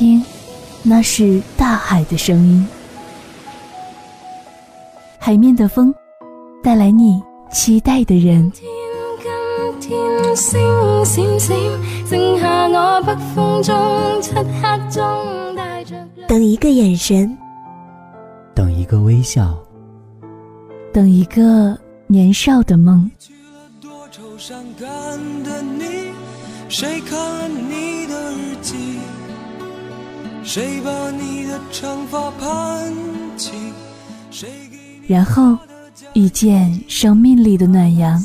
听，那是大海的声音。海面的风，带来你期待的人。等一个眼神，等一个微笑，等一个年少的梦。然后遇见生命里的暖阳。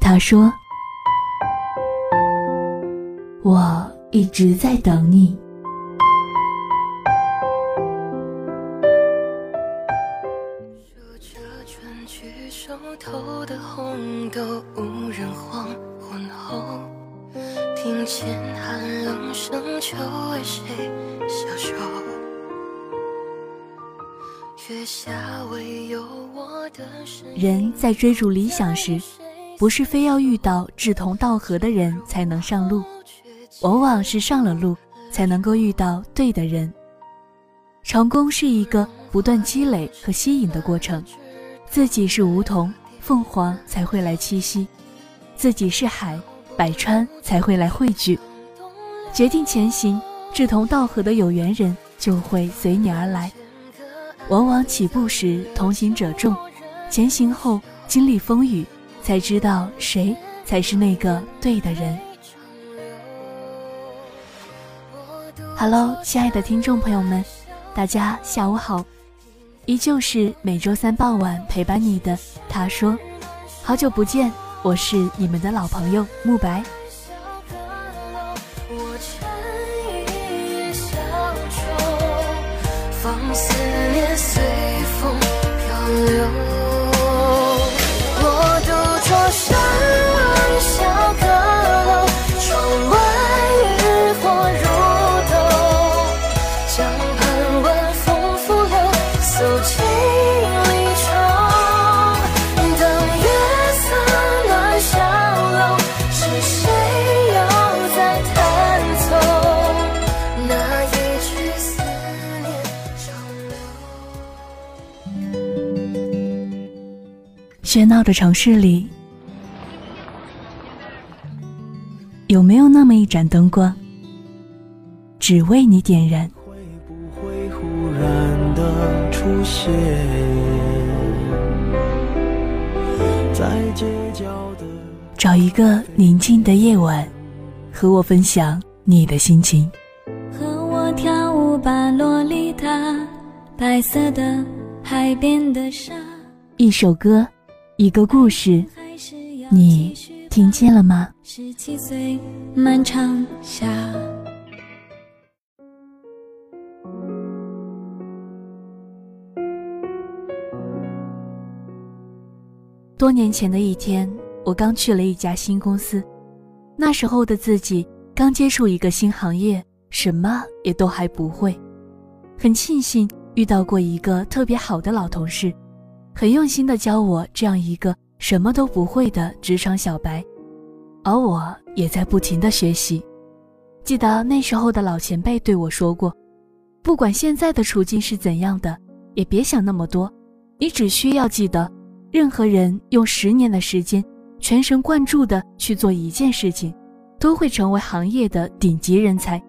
他说：“我一直在等你。”若无人黄昏后，庭前寒冷深秋，为谁消人在追逐理想时，不是非要遇到志同道合的人才能上路，往往是上了路才能够遇到对的人。成功是一个不断积累和吸引的过程，自己是梧桐，凤凰才会来栖息；自己是海，百川才会来汇聚。决定前行，志同道合的有缘人就会随你而来。往往起步时同行者众，前行后经历风雨，才知道谁才是那个对的人。Hello，亲爱的听众朋友们，大家下午好，依旧是每周三傍晚陪伴你的。他说：“好久不见，我是你们的老朋友慕白。”喧闹的城市里，有没有那么一盏灯光，只为你点燃？会不会忽然的出现在街角的找一个宁静的夜晚，和我分享你的心情。和我跳舞吧，洛丽塔，白色的海边的沙。一首歌。一个故事，你听见了吗？十七岁，漫长夏。多年前的一天，我刚去了一家新公司，那时候的自己刚接触一个新行业，什么也都还不会。很庆幸遇到过一个特别好的老同事。很用心的教我这样一个什么都不会的职场小白，而我也在不停的学习。记得那时候的老前辈对我说过：“不管现在的处境是怎样的，也别想那么多。你只需要记得，任何人用十年的时间，全神贯注的去做一件事情，都会成为行业的顶级人才。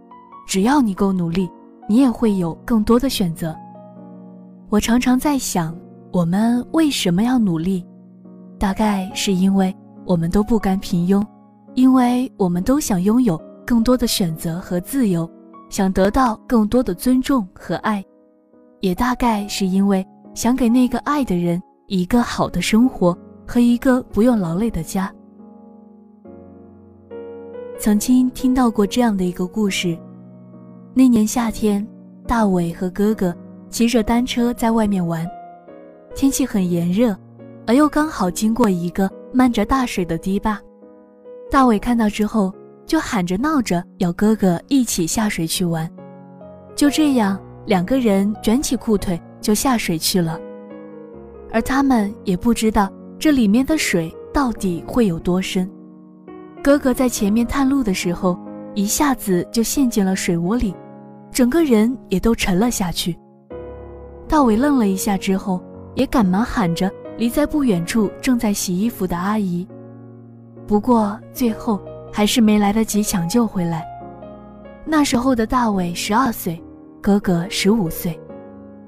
只要你够努力，你也会有更多的选择。”我常常在想。我们为什么要努力？大概是因为我们都不甘平庸，因为我们都想拥有更多的选择和自由，想得到更多的尊重和爱，也大概是因为想给那个爱的人一个好的生活和一个不用劳累的家。曾经听到过这样的一个故事：那年夏天，大伟和哥哥骑着单车在外面玩。天气很炎热，而又刚好经过一个漫着大水的堤坝，大伟看到之后就喊着闹着要哥哥一起下水去玩。就这样，两个人卷起裤腿就下水去了。而他们也不知道这里面的水到底会有多深。哥哥在前面探路的时候，一下子就陷进了水窝里，整个人也都沉了下去。大伟愣了一下之后，也赶忙喊着离在不远处正在洗衣服的阿姨。不过最后还是没来得及抢救回来。那时候的大伟十二岁，哥哥十五岁，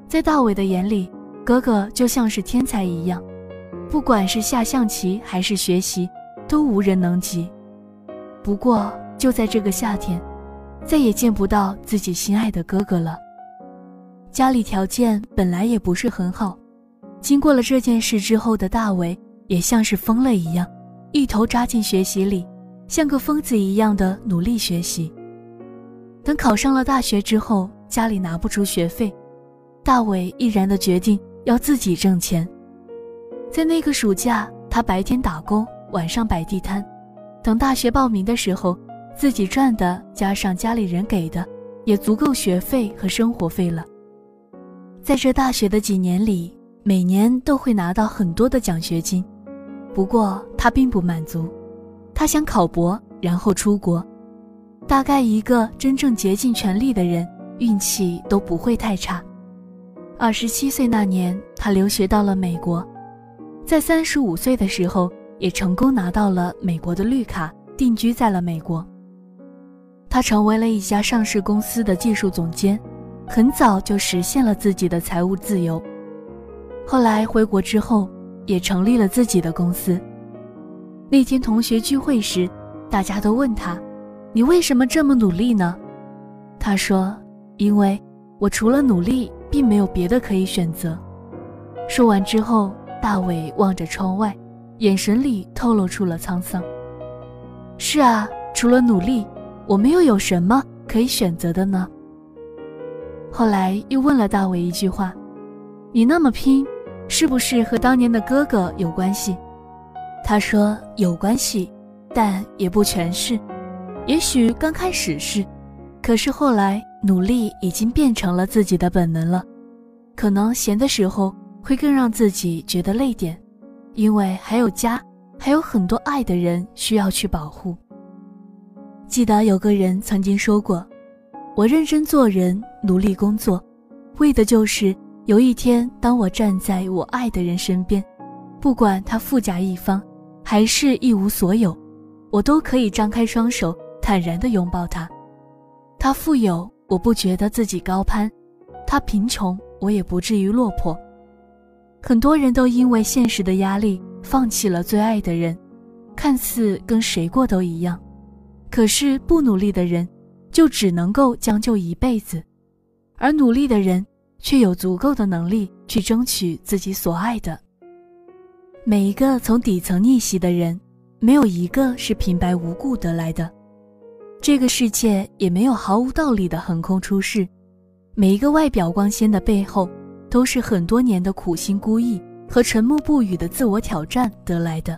在大伟的眼里，哥哥就像是天才一样，不管是下象棋还是学习，都无人能及。不过就在这个夏天，再也见不到自己心爱的哥哥了。家里条件本来也不是很好，经过了这件事之后的大伟，也像是疯了一样，一头扎进学习里，像个疯子一样的努力学习。等考上了大学之后，家里拿不出学费，大伟毅然的决定要自己挣钱。在那个暑假，他白天打工，晚上摆地摊。等大学报名的时候，自己赚的加上家里人给的，也足够学费和生活费了。在这大学的几年里，每年都会拿到很多的奖学金。不过他并不满足，他想考博，然后出国。大概一个真正竭尽全力的人，运气都不会太差。二十七岁那年，他留学到了美国，在三十五岁的时候，也成功拿到了美国的绿卡，定居在了美国。他成为了一家上市公司的技术总监，很早就实现了自己的财务自由。后来回国之后，也成立了自己的公司。那天同学聚会时，大家都问他。你为什么这么努力呢？他说：“因为我除了努力，并没有别的可以选择。”说完之后，大伟望着窗外，眼神里透露出了沧桑。是啊，除了努力，我们又有什么可以选择的呢？后来又问了大伟一句话：“你那么拼，是不是和当年的哥哥有关系？”他说：“有关系，但也不全是。”也许刚开始是，可是后来努力已经变成了自己的本能了。可能闲的时候会更让自己觉得累点，因为还有家，还有很多爱的人需要去保护。记得有个人曾经说过：“我认真做人，努力工作，为的就是有一天，当我站在我爱的人身边，不管他富甲一方，还是一无所有，我都可以张开双手。”坦然地拥抱他，他富有，我不觉得自己高攀；他贫穷，我也不至于落魄。很多人都因为现实的压力放弃了最爱的人，看似跟谁过都一样，可是不努力的人就只能够将就一辈子，而努力的人却有足够的能力去争取自己所爱的。每一个从底层逆袭的人，没有一个是平白无故得来的。这个世界也没有毫无道理的横空出世，每一个外表光鲜的背后，都是很多年的苦心孤诣和沉默不语的自我挑战得来的。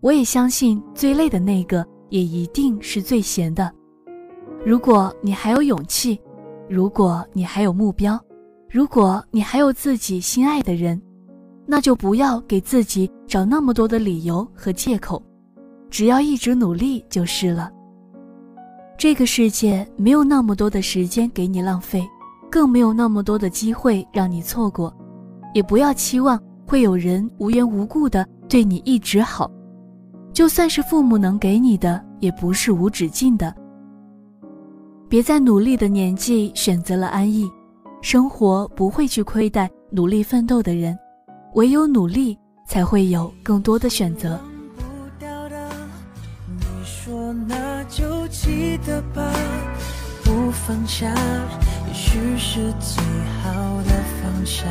我也相信，最累的那个也一定是最闲的。如果你还有勇气，如果你还有目标，如果你还有自己心爱的人，那就不要给自己找那么多的理由和借口，只要一直努力就是了。这个世界没有那么多的时间给你浪费，更没有那么多的机会让你错过，也不要期望会有人无缘无故的对你一直好，就算是父母能给你的，也不是无止境的。别在努力的年纪选择了安逸，生活不会去亏待努力奋斗的人，唯有努力才会有更多的选择。记得吧，不放下，也许是最好的放下。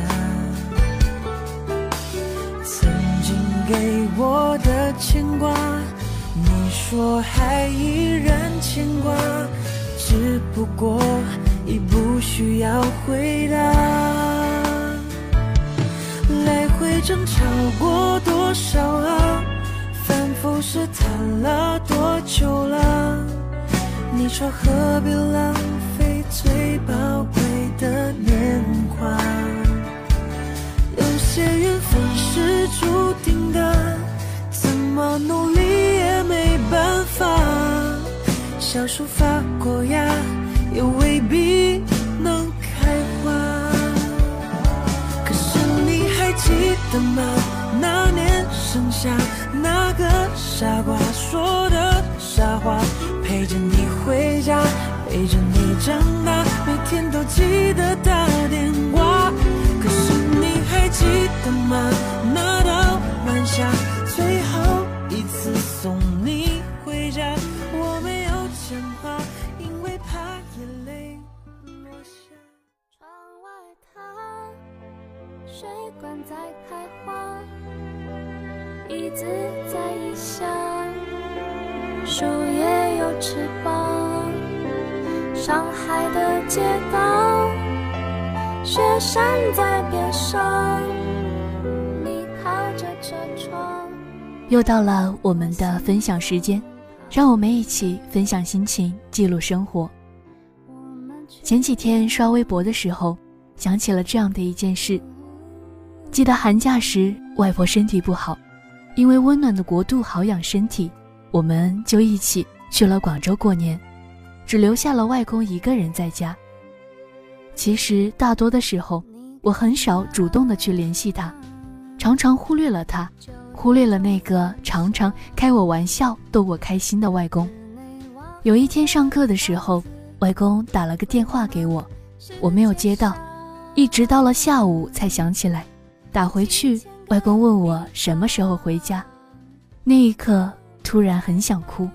曾经给我的牵挂，你说还依然牵挂，只不过已不需要回答。来回争吵过多少啊？反复试探了多久啦你说何必浪费最宝贵的年华？有些缘分是注定的怎么努力也没办法。小树发过芽，也未必能开花。可是你还记得吗？那年盛夏，那个傻瓜说的傻话，陪着你回家，陪着你长大，每天都记得打电话。可是你还记得吗？那道晚霞，水管在开花，椅子在异乡，树叶有翅膀。上海的街道，雪山在边上，你靠着车窗。又到了我们的分享时间，让我们一起分享心情，记录生活。前几天刷微博的时候，想起了这样的一件事。记得寒假时，外婆身体不好，因为温暖的国度好养身体，我们就一起去了广州过年，只留下了外公一个人在家。其实大多的时候，我很少主动的去联系他，常常忽略了他，忽略了那个常常开我玩笑、逗我开心的外公。有一天上课的时候，外公打了个电话给我，我没有接到，一直到了下午才想起来。打回去，外公问我什么时候回家，那一刻突然很想哭。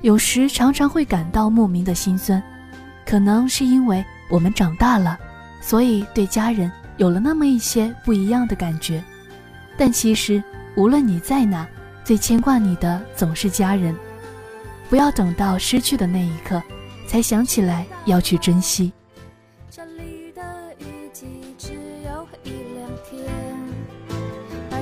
有时常常会感到莫名的心酸，可能是因为我们长大了，所以对家人有了那么一些不一样的感觉。但其实无论你在哪，最牵挂你的总是家人。不要等到失去的那一刻，才想起来要去珍惜。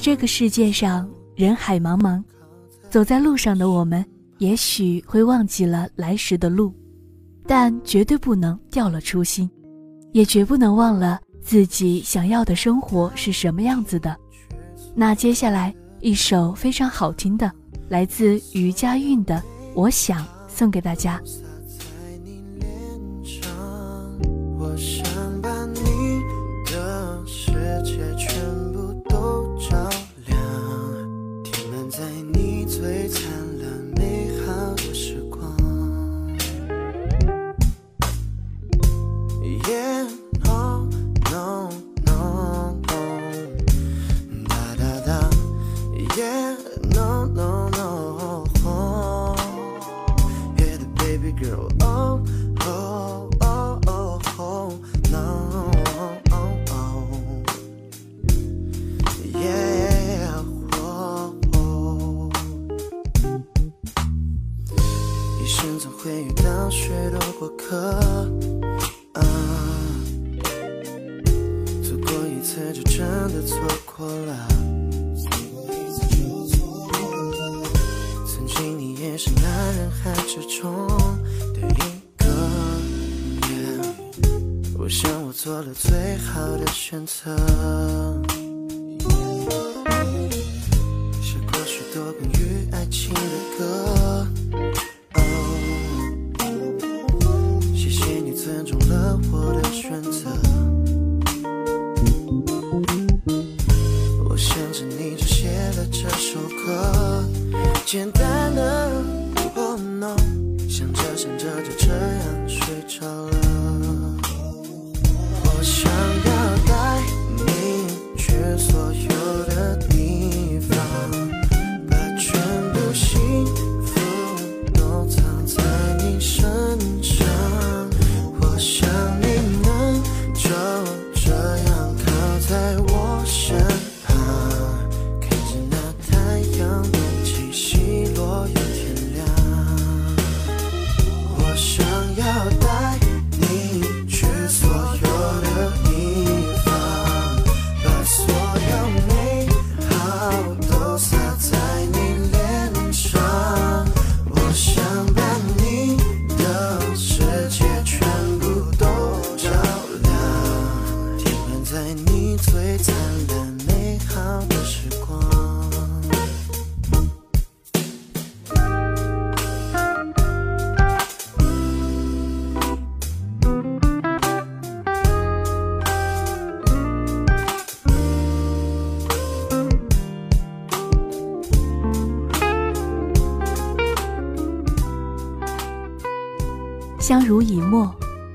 这个世界上，人海茫茫，走在路上的我们，也许会忘记了来时的路，但绝对不能掉了初心，也绝不能忘了自己想要的生活是什么样子的。那接下来一首非常好听的，来自于佳韵的《我想》，送给大家。可了这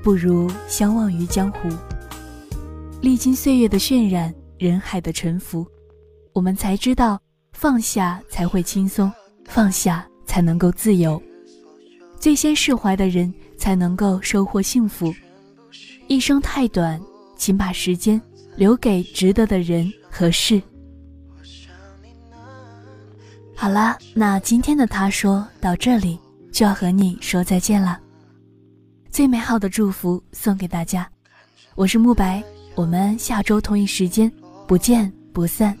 不如相忘于江湖。历经岁月的渲染，人海的沉浮，我们才知道放下才会轻松，放下才能够自由。最先释怀的人，才能够收获幸福。一生太短，请把时间留给值得的人和事。好啦，那今天的他说到这里就要和你说再见了。最美好的祝福送给大家，我是慕白，我们下周同一时间不见不散。